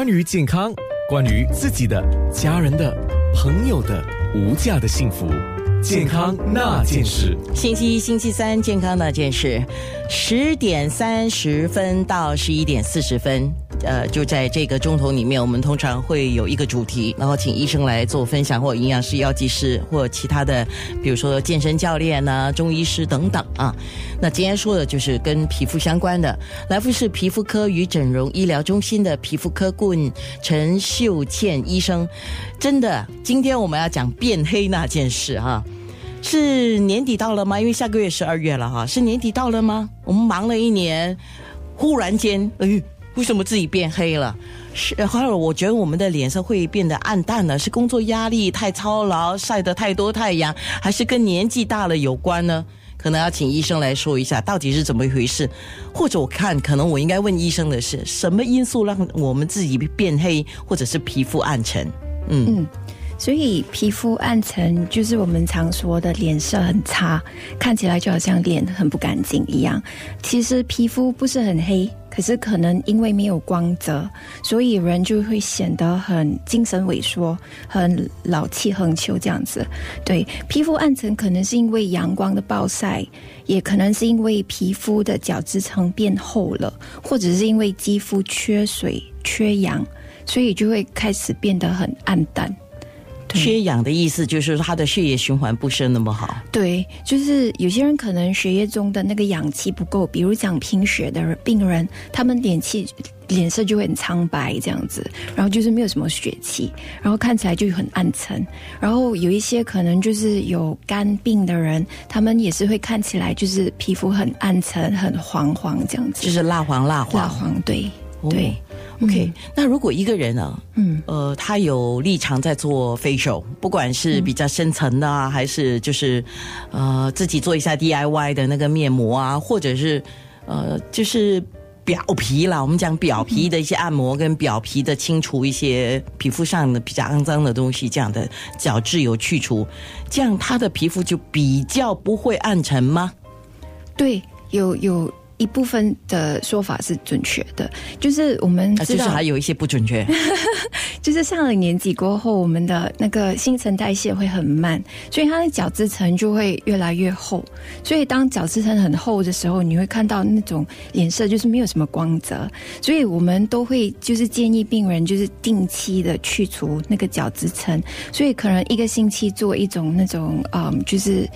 关于健康，关于自己的、家人的、朋友的无价的幸福，健康那件事。星期一、星期三，健康那件事，十点三十分到十一点四十分。呃，就在这个钟头里面，我们通常会有一个主题，然后请医生来做分享，或营养师、药剂师，或其他的，比如说健身教练呐、中医师等等啊。那今天说的就是跟皮肤相关的，来福士皮肤科与整容医疗中心的皮肤科顾问陈秀倩医生。真的，今天我们要讲变黑那件事哈、是年底到了吗？因为下个月十二月了哈，是年底到了吗？我们忙了一年，忽然间，哎，为什么自己变黑了？是，后来我觉得我们的脸色会变得暗淡了，是工作压力太操劳，晒得太多太阳，还是跟年纪大了有关呢？可能要请医生来说一下到底是怎么一回事，或者我看可能我应该问医生的是什么因素让我们自己变黑，或者是皮肤暗沉？嗯嗯，所以皮肤暗沉就是我们常说的脸色很差，看起来就好像脸很不干净一样。其实皮肤不是很黑，可是可能因为没有光泽，所以人就会显得很精神萎缩、很老气横秋这样子。对，皮肤暗沉可能是因为阳光的暴晒，也可能是因为皮肤的角质层变厚了，或者是因为肌肤缺水、缺氧。所以就会开始变得很暗淡。对缺氧的意思就是他的血液循环不是那么好。对，就是有些人可能血液中的那个氧气不够，比如讲贫血的人病人，他们脸气脸色就会很苍白这样子，然后就是没有什么血气，然后看起来就很暗沉。然后有一些可能就是有肝病的人，他们也是会看起来就是皮肤很暗沉、很黄黄这样子，就是蜡黄蜡黄。蜡黄，对、哦对。OK，、那如果一个人呢，嗯。呃，他有立场在做 facial，不管是比较深层的啊，还是就是呃自己做一下 DIY 的那个面膜啊，或者是呃就是表皮啦，我们讲表皮的一些按摩跟表皮的清除一些皮肤上的比较肮脏的东西，这样的角质有去除，这样他的皮肤就比较不会暗沉吗？对，有有一部分的说法是准确的，就是我们啊，就是知道，还有一些不准确。就是上了年纪过后，我们的那个新陈代谢会很慢，所以它的角质层就会越来越厚。所以当角质层很厚的时候，你会看到那种脸色就是没有什么光泽。所以我们都会就是建议病人就是定期的去除那个角质层，所以可能一个星期做一种那种嗯，就是。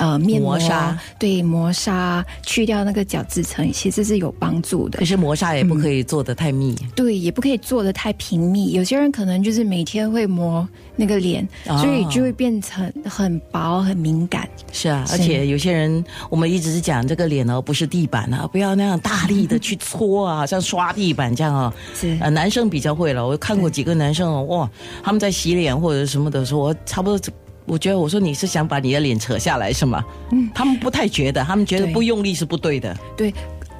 呃，面膜磨砂对磨砂去掉那个角质层，其实是有帮助的可。是磨砂也不可以做的太密。对，也不可以做的太平密。有些人可能就是每天会磨那个脸，哦所以就会变成很薄、很敏感。是啊，而且有些人，我们一直是讲这个脸哦，不是地板啊，不要那样大力的去搓啊，像刷地板这样啊。是呃，男生比较会了，我看过几个男生哦，哇，他们在洗脸或者什么的时候，我差不多。我觉得我说你是想把你的脸扯下来是吗？嗯，他们不太觉得，他们觉得不用力是不对的。对。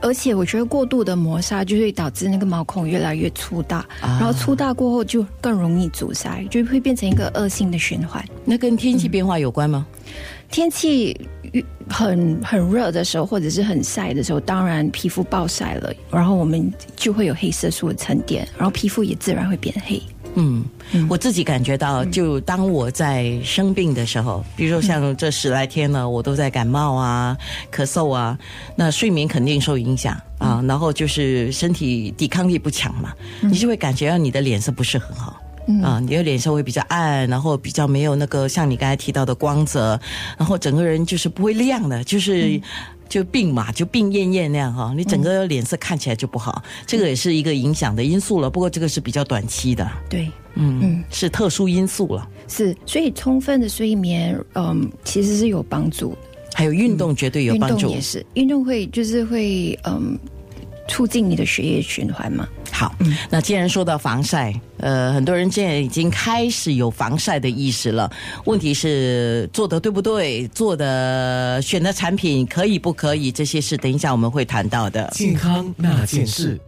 而且我觉得过度的磨砂就会导致那个毛孔越来越粗大，啊然后粗大过后就更容易阻塞，就会变成一个恶性的循环。那跟天气变化有关吗？天气越很很热的时候，或者是很晒的时候，当然皮肤暴晒了，然后我们就会有黑色素的沉淀，然后皮肤也自然会变黑。嗯，我自己感觉到，就当我在生病的时候，比如说像这十来天呢，我都在感冒啊、咳嗽啊，那睡眠肯定受影响啊，然后就是身体抵抗力不强嘛，你就会感觉到你的脸色不是很好。啊，你的脸色会比较暗，然后比较没有那个像你刚才提到的光泽，然后整个人就是不会亮的，就是。就病嘛，就病恹恹那样哈，你整个脸色看起来就不好，这个也是一个影响的因素了。不过这个是比较短期的。对，嗯嗯是特殊因素了。是，所以充分的睡眠，嗯，其实是有帮助的。还有运动绝对有帮助。动也是，运动会就是会嗯促进你的血液循环嘛。好，那既然说到防晒，呃，很多人现在已经开始有防晒的意识了。问题是做的对不对？做的选的产品可以不可以？这些是等一下我们会谈到的。健康那件事。